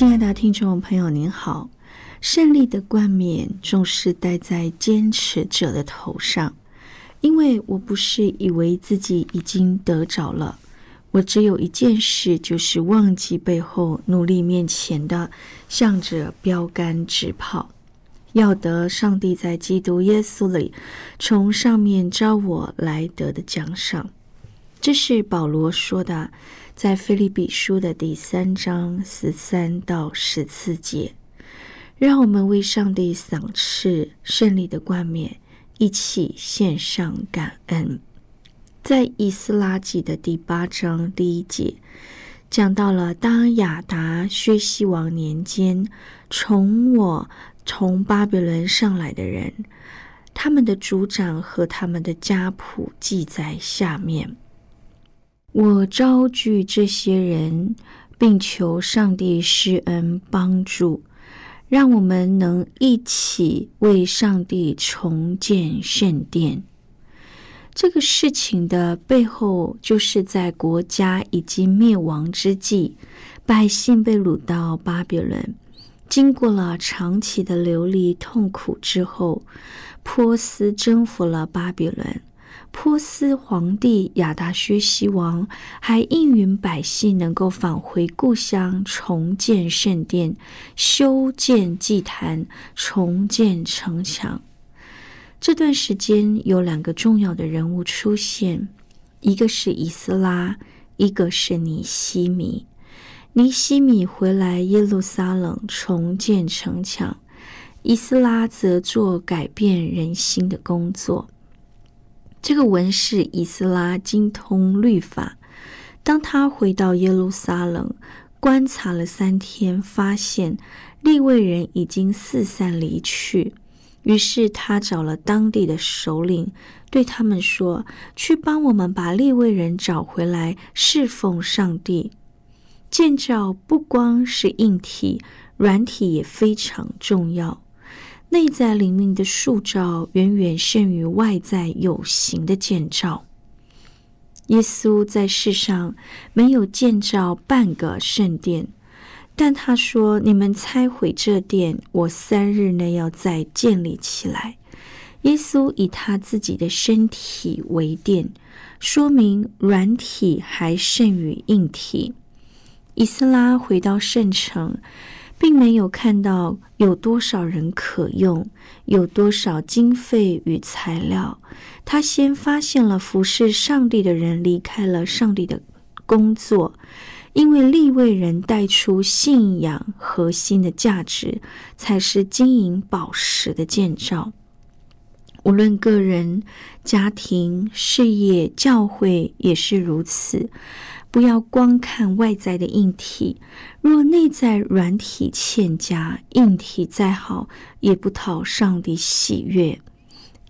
亲爱的听众朋友，您好。胜利的冠冕总是戴在坚持者的头上，因为我不是以为自己已经得着了，我只有一件事，就是忘记背后，努力面前的，向着标杆直跑，要得上帝在基督耶稣里从上面招我来得的奖赏。这是保罗说的，在菲利比书的第三章十三到十四节。让我们为上帝赏赐胜利的冠冕，一起献上感恩。在以斯拉记的第八章第一节，讲到了当亚达薛西王年间，从我从巴比伦上来的人，他们的族长和他们的家谱记在下面。我招聚这些人，并求上帝施恩帮助。让我们能一起为上帝重建圣殿。这个事情的背后，就是在国家已经灭亡之际，百姓被掳到巴比伦，经过了长期的流离痛苦之后，波斯征服了巴比伦。波斯皇帝亚达薛西王还应允百姓能够返回故乡，重建圣殿、修建祭坛、重建城墙。这段时间有两个重要的人物出现，一个是以斯拉，一个是尼西米。尼西米回来耶路撒冷重建城墙，以斯拉则做改变人心的工作。这个文士以斯拉精通律法。当他回到耶路撒冷，观察了三天，发现利未人已经四散离去。于是他找了当地的首领，对他们说：“去帮我们把利未人找回来，侍奉上帝。建造不光是硬体，软体也非常重要。”内在灵命的塑造远远胜于外在有形的建造。耶稣在世上没有建造半个圣殿，但他说：“你们拆毁这殿，我三日内要再建立起来。”耶稣以他自己的身体为殿，说明软体还胜于硬体。以斯拉回到圣城。并没有看到有多少人可用，有多少经费与材料。他先发现了服侍上帝的人离开了上帝的工作，因为立位人带出信仰核心的价值，才是经营宝石的建造。无论个人、家庭、事业、教会也是如此。不要光看外在的硬体，若内在软体欠佳，硬体再好也不讨上帝喜悦。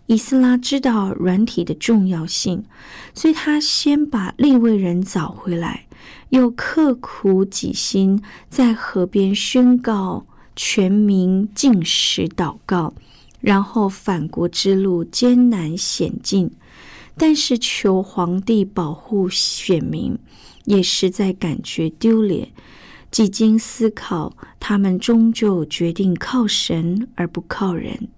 以斯拉知道软体的重要性，所以他先把立位人找回来，又刻苦己心，在河边宣告全民进食祷告，然后返国之路艰难险境，但是求皇帝保护选民。也实在感觉丢脸。几经思考，他们终究决定靠神而不靠人。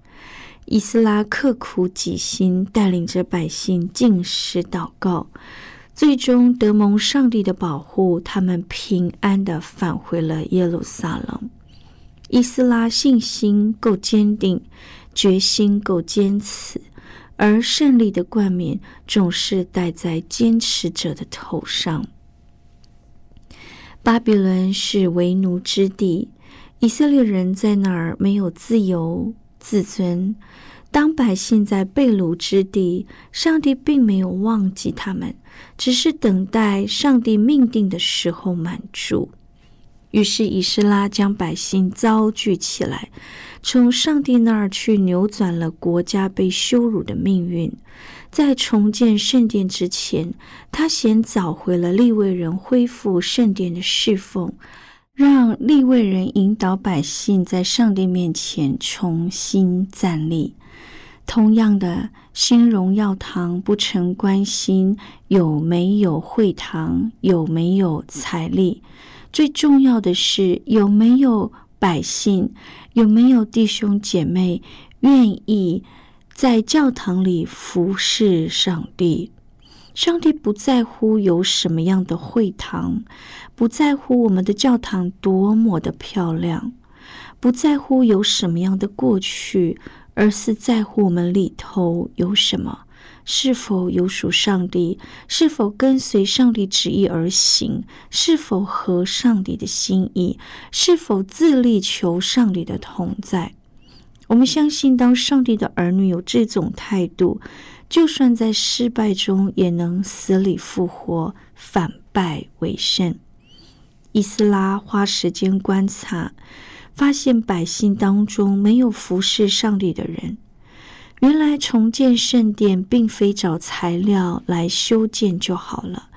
以斯拉刻苦己心，带领着百姓进食祷告，最终得蒙上帝的保护，他们平安的返回了耶路撒冷。以斯拉信心够坚定，决心够坚持，而胜利的冠冕总是戴在坚持者的头上。巴比伦是为奴之地，以色列人在那儿没有自由。自尊。当百姓在被掳之地，上帝并没有忘记他们，只是等待上帝命定的时候满足。于是，以斯拉将百姓遭聚起来，从上帝那儿去扭转了国家被羞辱的命运。在重建圣殿之前，他先找回了利未人恢复圣殿的侍奉。让立位人引导百姓在上帝面前重新站立。同样的，新荣耀堂不曾关心有没有会堂，有没有财力，最重要的是有没有百姓，有没有弟兄姐妹愿意在教堂里服侍上帝。上帝不在乎有什么样的会堂，不在乎我们的教堂多么的漂亮，不在乎有什么样的过去，而是在乎我们里头有什么，是否有属上帝，是否跟随上帝旨意而行，是否合上帝的心意，是否自力求上帝的同在。我们相信，当上帝的儿女有这种态度。就算在失败中，也能死里复活，反败为胜。伊斯拉花时间观察，发现百姓当中没有服侍上帝的人。原来重建圣殿，并非找材料来修建就好了，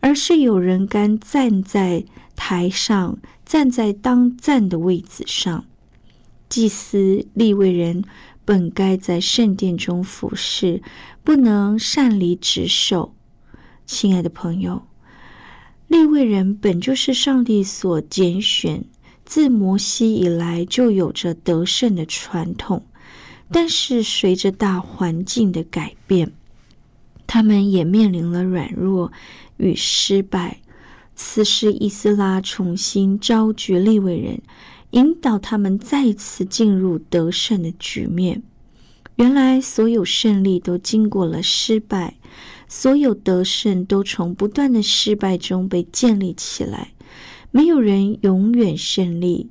而是有人敢站在台上，站在当站的位置上。祭司、立位人本该在圣殿中服侍。不能擅离职守，亲爱的朋友，立位人本就是上帝所拣选，自摩西以来就有着得胜的传统。但是随着大环境的改变，他们也面临了软弱与失败。此时，伊斯拉重新召集立位人，引导他们再次进入得胜的局面。原来，所有胜利都经过了失败，所有得胜都从不断的失败中被建立起来。没有人永远胜利，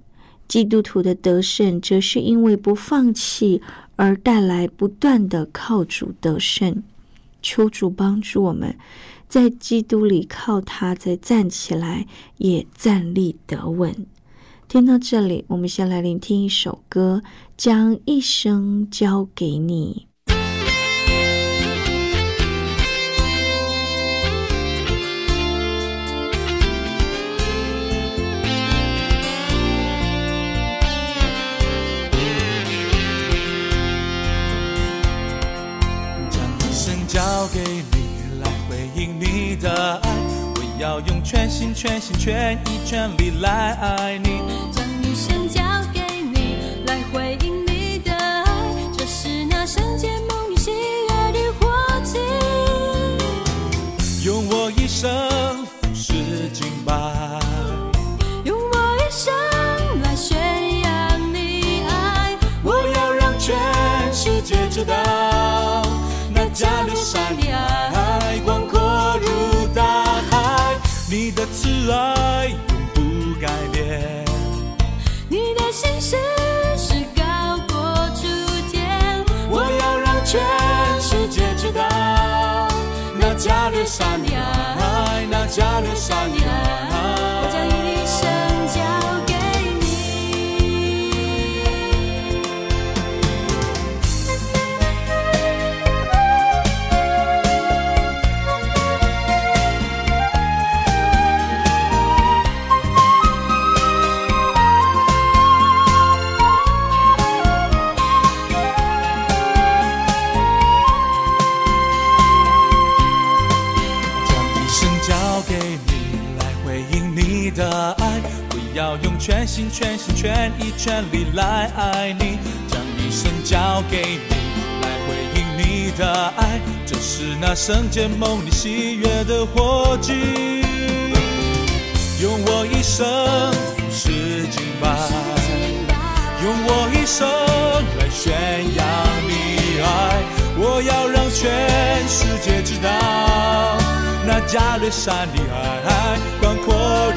基督徒的得胜，则是因为不放弃而带来不断的靠主得胜。求主帮助我们，在基督里靠他再站起来，也站立得稳。听到这里，我们先来聆听一首歌，《将一生交给你》。将一生交给你，来回应你的爱。要用全心全心全意全力来爱你，将一生交给你，来回应你的爱，这是那圣洁梦里喜悦的火气。用我一生服侍敬拜，sanya ai na janu sanya 全心全心全意全力来爱你，将一生交给你来回应。你的爱，这是那圣洁梦里喜悦的火炬。用我一生服侍敬拜，用我一生来宣扬你爱。我要让全世界知道，那加略山的爱广阔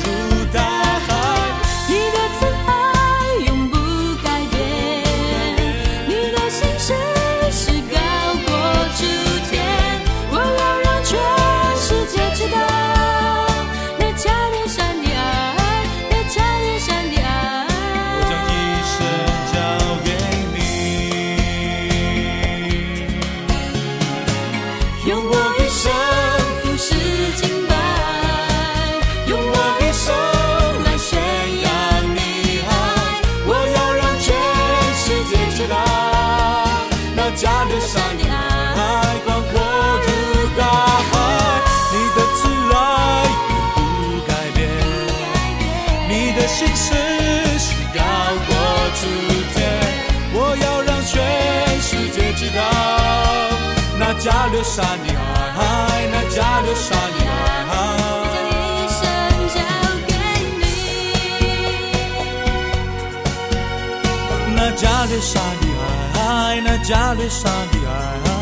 那加勒山的爱，那加略山的爱。将一生交给你。那加勒山的爱，那加勒山的爱。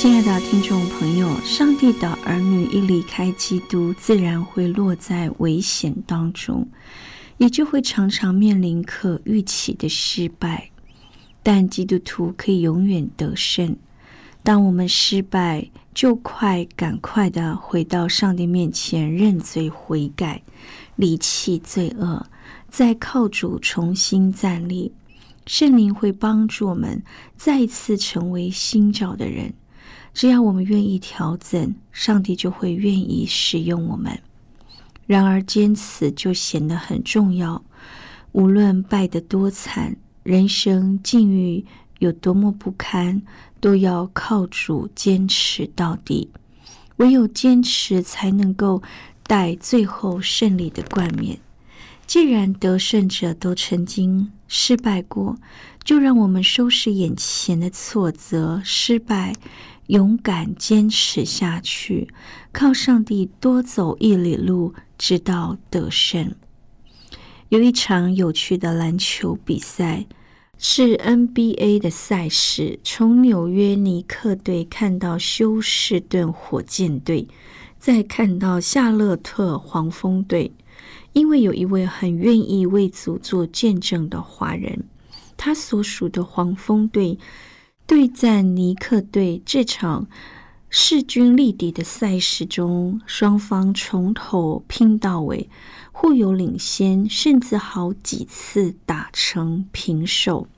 亲爱的听众朋友，上帝的儿女一离开基督，自然会落在危险当中，也就会常常面临可预期的失败。但基督徒可以永远得胜。当我们失败，就快赶快的回到上帝面前认罪悔改，离弃罪恶，再靠主重新站立。圣灵会帮助我们再次成为新造的人。只要我们愿意调整，上帝就会愿意使用我们。然而，坚持就显得很重要。无论败得多惨，人生境遇有多么不堪，都要靠主坚持到底。唯有坚持，才能够带最后胜利的冠冕。既然得胜者都曾经失败过，就让我们收拾眼前的挫折、失败，勇敢坚持下去，靠上帝多走一里路，直到得胜。有一场有趣的篮球比赛，是 NBA 的赛事，从纽约尼克队看到休士顿火箭队，再看到夏洛特黄蜂队。因为有一位很愿意为主做见证的华人，他所属的黄蜂队对战尼克队这场势均力敌的赛事中，双方从头拼到尾，互有领先，甚至好几次打成平手。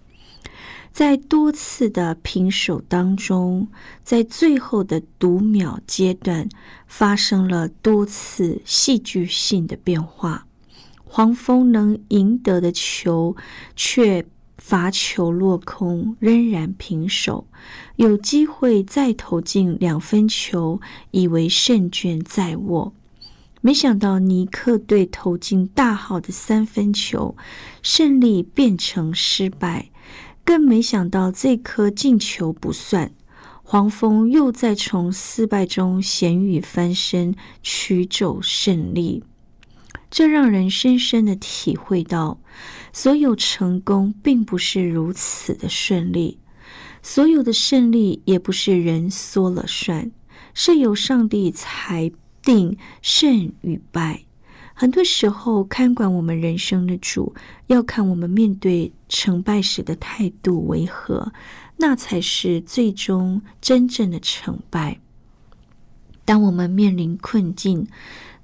在多次的平手当中，在最后的读秒阶段，发生了多次戏剧性的变化。黄蜂能赢得的球，却罚球落空，仍然平手。有机会再投进两分球，以为胜券在握。没想到尼克队投进大号的三分球，胜利变成失败。更没想到这颗进球不算，黄蜂又再从失败中咸鱼翻身，取走胜利。这让人深深的体会到，所有成功并不是如此的顺利，所有的胜利也不是人说了算，是由上帝裁定胜与败。很多时候，看管我们人生的主，要看我们面对成败时的态度为何，那才是最终真正的成败。当我们面临困境、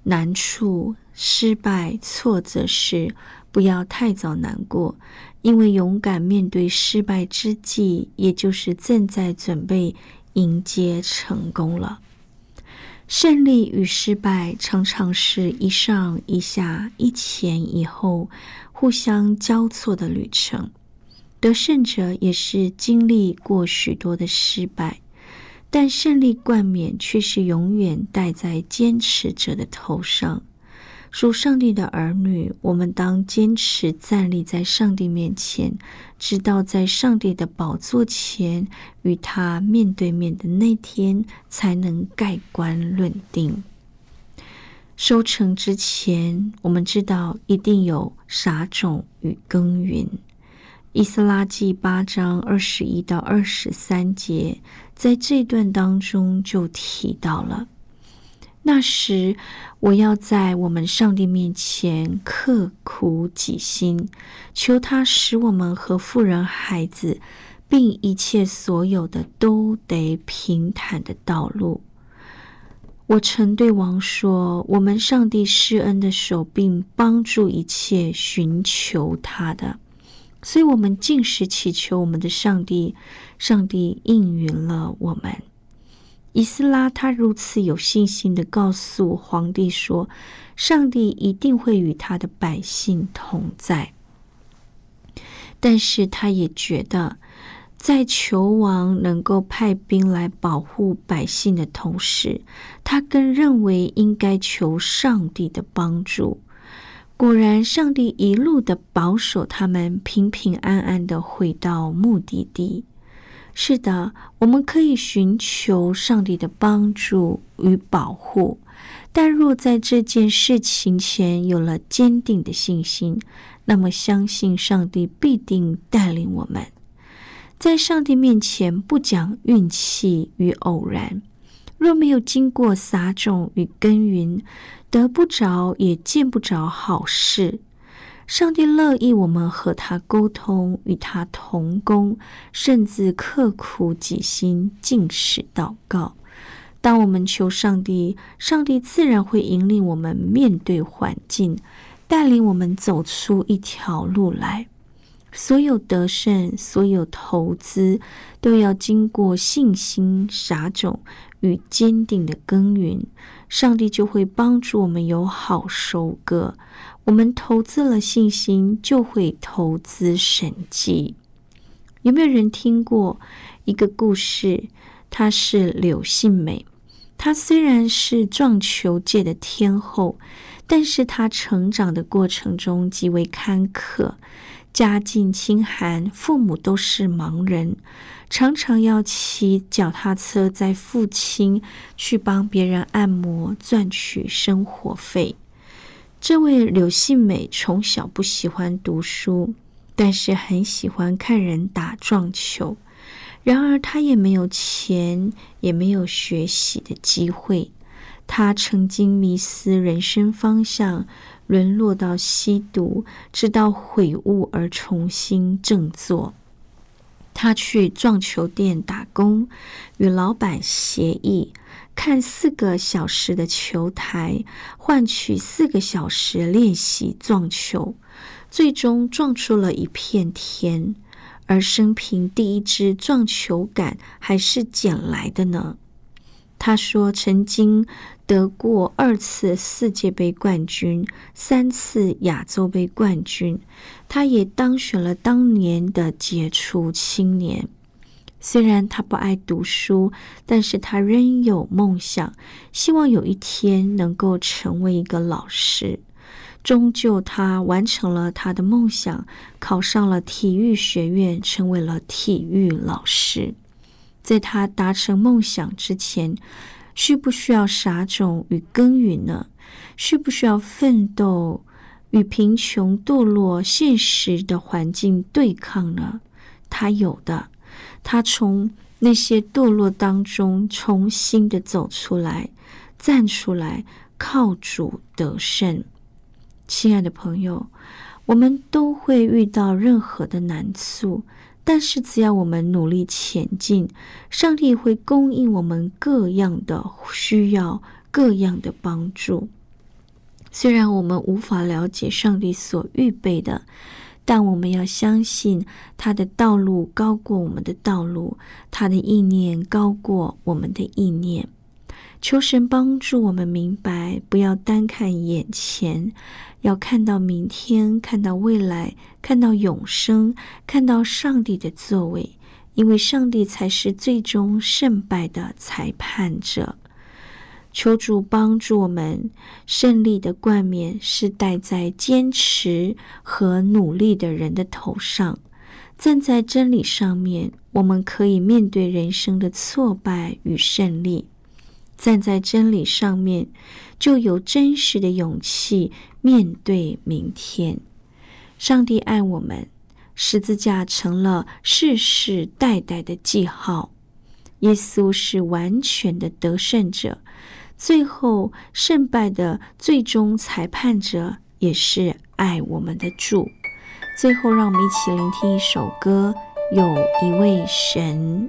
难处、失败、挫折时，不要太早难过，因为勇敢面对失败之际，也就是正在准备迎接成功了。胜利与失败常常是一上一下、一前一后、互相交错的旅程。得胜者也是经历过许多的失败，但胜利冠冕却是永远戴在坚持者的头上。属上帝的儿女，我们当坚持站立在上帝面前，直到在上帝的宝座前与他面对面的那天，才能盖棺论定。收成之前，我们知道一定有撒种与耕耘。以斯拉记八章二十一到二十三节，在这段当中就提到了。那时，我要在我们上帝面前刻苦己心，求他使我们和富人、孩子，并一切所有的都得平坦的道路。我曾对王说：“我们上帝施恩的手，并帮助一切寻求他的。”所以，我们尽时祈求我们的上帝，上帝应允了我们。以斯拉他如此有信心的告诉皇帝说：“上帝一定会与他的百姓同在。”但是他也觉得，在求王能够派兵来保护百姓的同时，他更认为应该求上帝的帮助。果然，上帝一路的保守他们平平安安的回到目的地。是的，我们可以寻求上帝的帮助与保护，但若在这件事情前有了坚定的信心，那么相信上帝必定带领我们。在上帝面前不讲运气与偶然，若没有经过撒种与耕耘，得不着也见不着好事。上帝乐意我们和他沟通，与他同工，甚至刻苦己心，尽使祷告。当我们求上帝，上帝自然会引领我们面对环境，带领我们走出一条路来。所有得胜，所有投资，都要经过信心撒种与坚定的耕耘，上帝就会帮助我们有好收割。我们投资了信心，就会投资神迹。有没有人听过一个故事？她是柳信美。她虽然是撞球界的天后，但是她成长的过程中极为坎坷，家境清寒，父母都是盲人，常常要骑脚踏车载父亲去帮别人按摩，赚取生活费。这位柳信美从小不喜欢读书，但是很喜欢看人打撞球。然而，她也没有钱，也没有学习的机会。她曾经迷失人生方向，沦落到吸毒，直到悔悟而重新振作。他去撞球店打工，与老板协议。看四个小时的球台，换取四个小时练习撞球，最终撞出了一片天。而生平第一支撞球杆还是捡来的呢。他说，曾经得过二次世界杯冠军，三次亚洲杯冠军，他也当选了当年的杰出青年。虽然他不爱读书，但是他仍有梦想，希望有一天能够成为一个老师。终究，他完成了他的梦想，考上了体育学院，成为了体育老师。在他达成梦想之前，需不需要撒种与耕耘呢？需不需要奋斗与贫穷、堕落、现实的环境对抗呢？他有的。他从那些堕落当中重新的走出来，站出来，靠主得胜。亲爱的朋友，我们都会遇到任何的难处，但是只要我们努力前进，上帝会供应我们各样的需要，各样的帮助。虽然我们无法了解上帝所预备的。但我们要相信，他的道路高过我们的道路，他的意念高过我们的意念。求神帮助我们明白，不要单看眼前，要看到明天，看到未来，看到永生，看到上帝的作为，因为上帝才是最终胜败的裁判者。求主帮助我们，胜利的冠冕是戴在坚持和努力的人的头上。站在真理上面，我们可以面对人生的挫败与胜利。站在真理上面，就有真实的勇气面对明天。上帝爱我们，十字架成了世世代代的记号。耶稣是完全的得胜者。最后胜败的最终裁判者，也是爱我们的主。最后，让我们一起聆听一首歌，《有一位神》。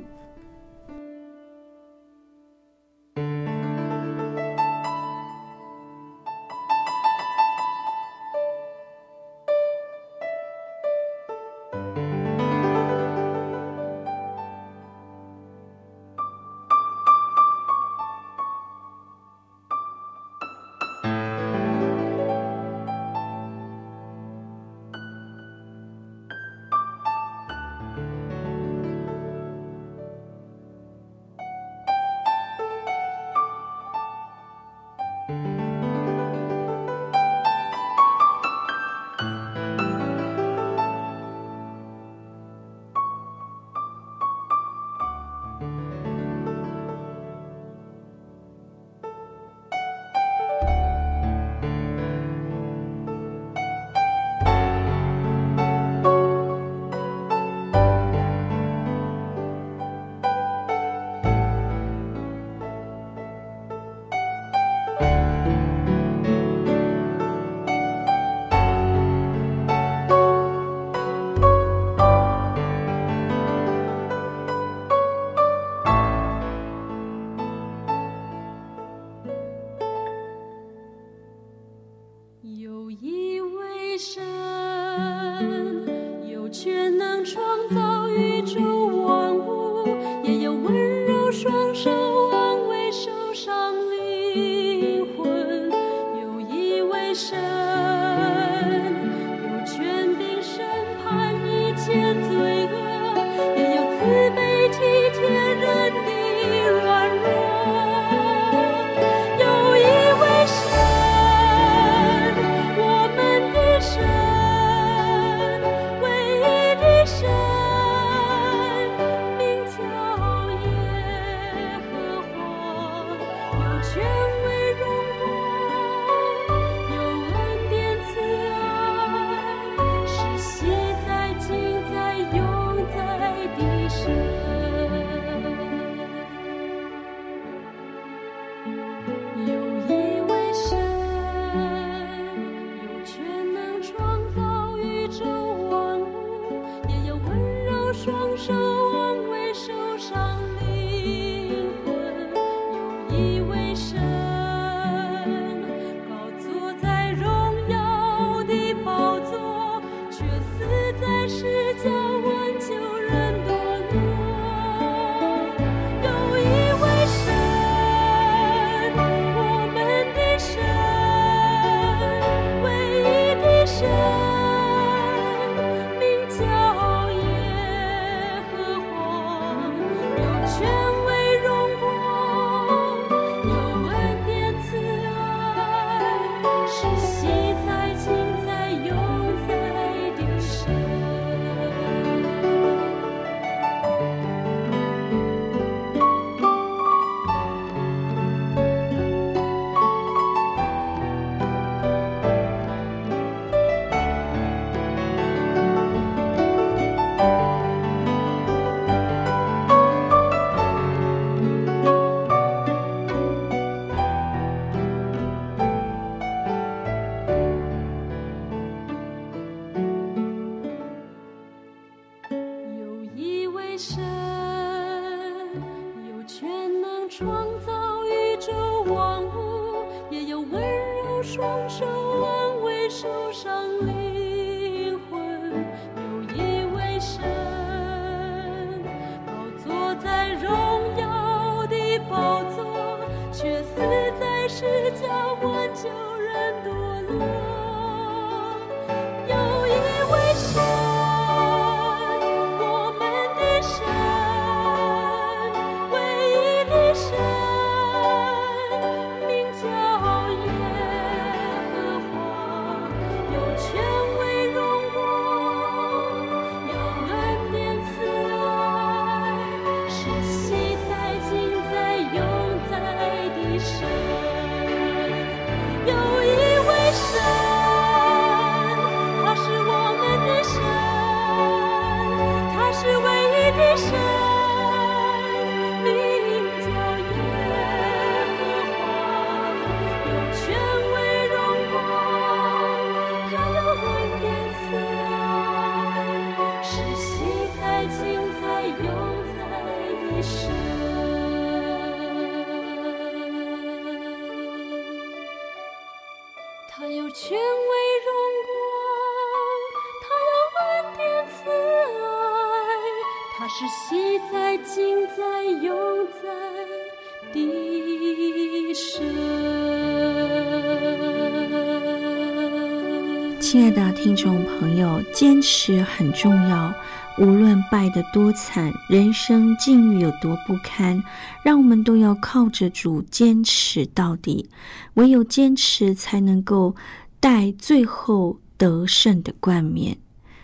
亲爱的听众朋友，坚持很重要。无论败得多惨，人生境遇有多不堪，让我们都要靠着主坚持到底。唯有坚持，才能够带最后得胜的冠冕。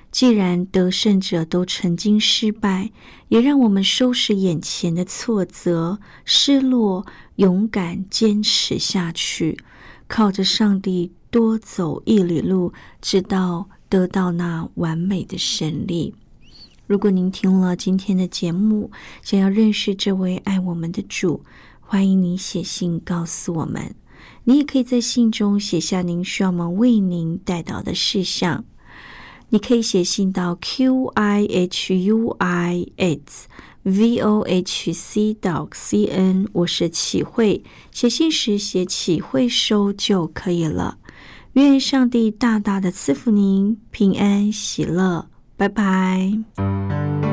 既然得胜者都曾经失败，也让我们收拾眼前的挫折、失落，勇敢坚持下去，靠着上帝多走一里路，直到得到那完美的胜利。如果您听了今天的节目，想要认识这位爱我们的主，欢迎你写信告诉我们。你也可以在信中写下您需要我们为您带到的事项。你可以写信到 q i h u i s v o h c 到 c n，我是启慧。写信时写启慧收就可以了。愿上帝大大的赐福您平安喜乐。拜拜。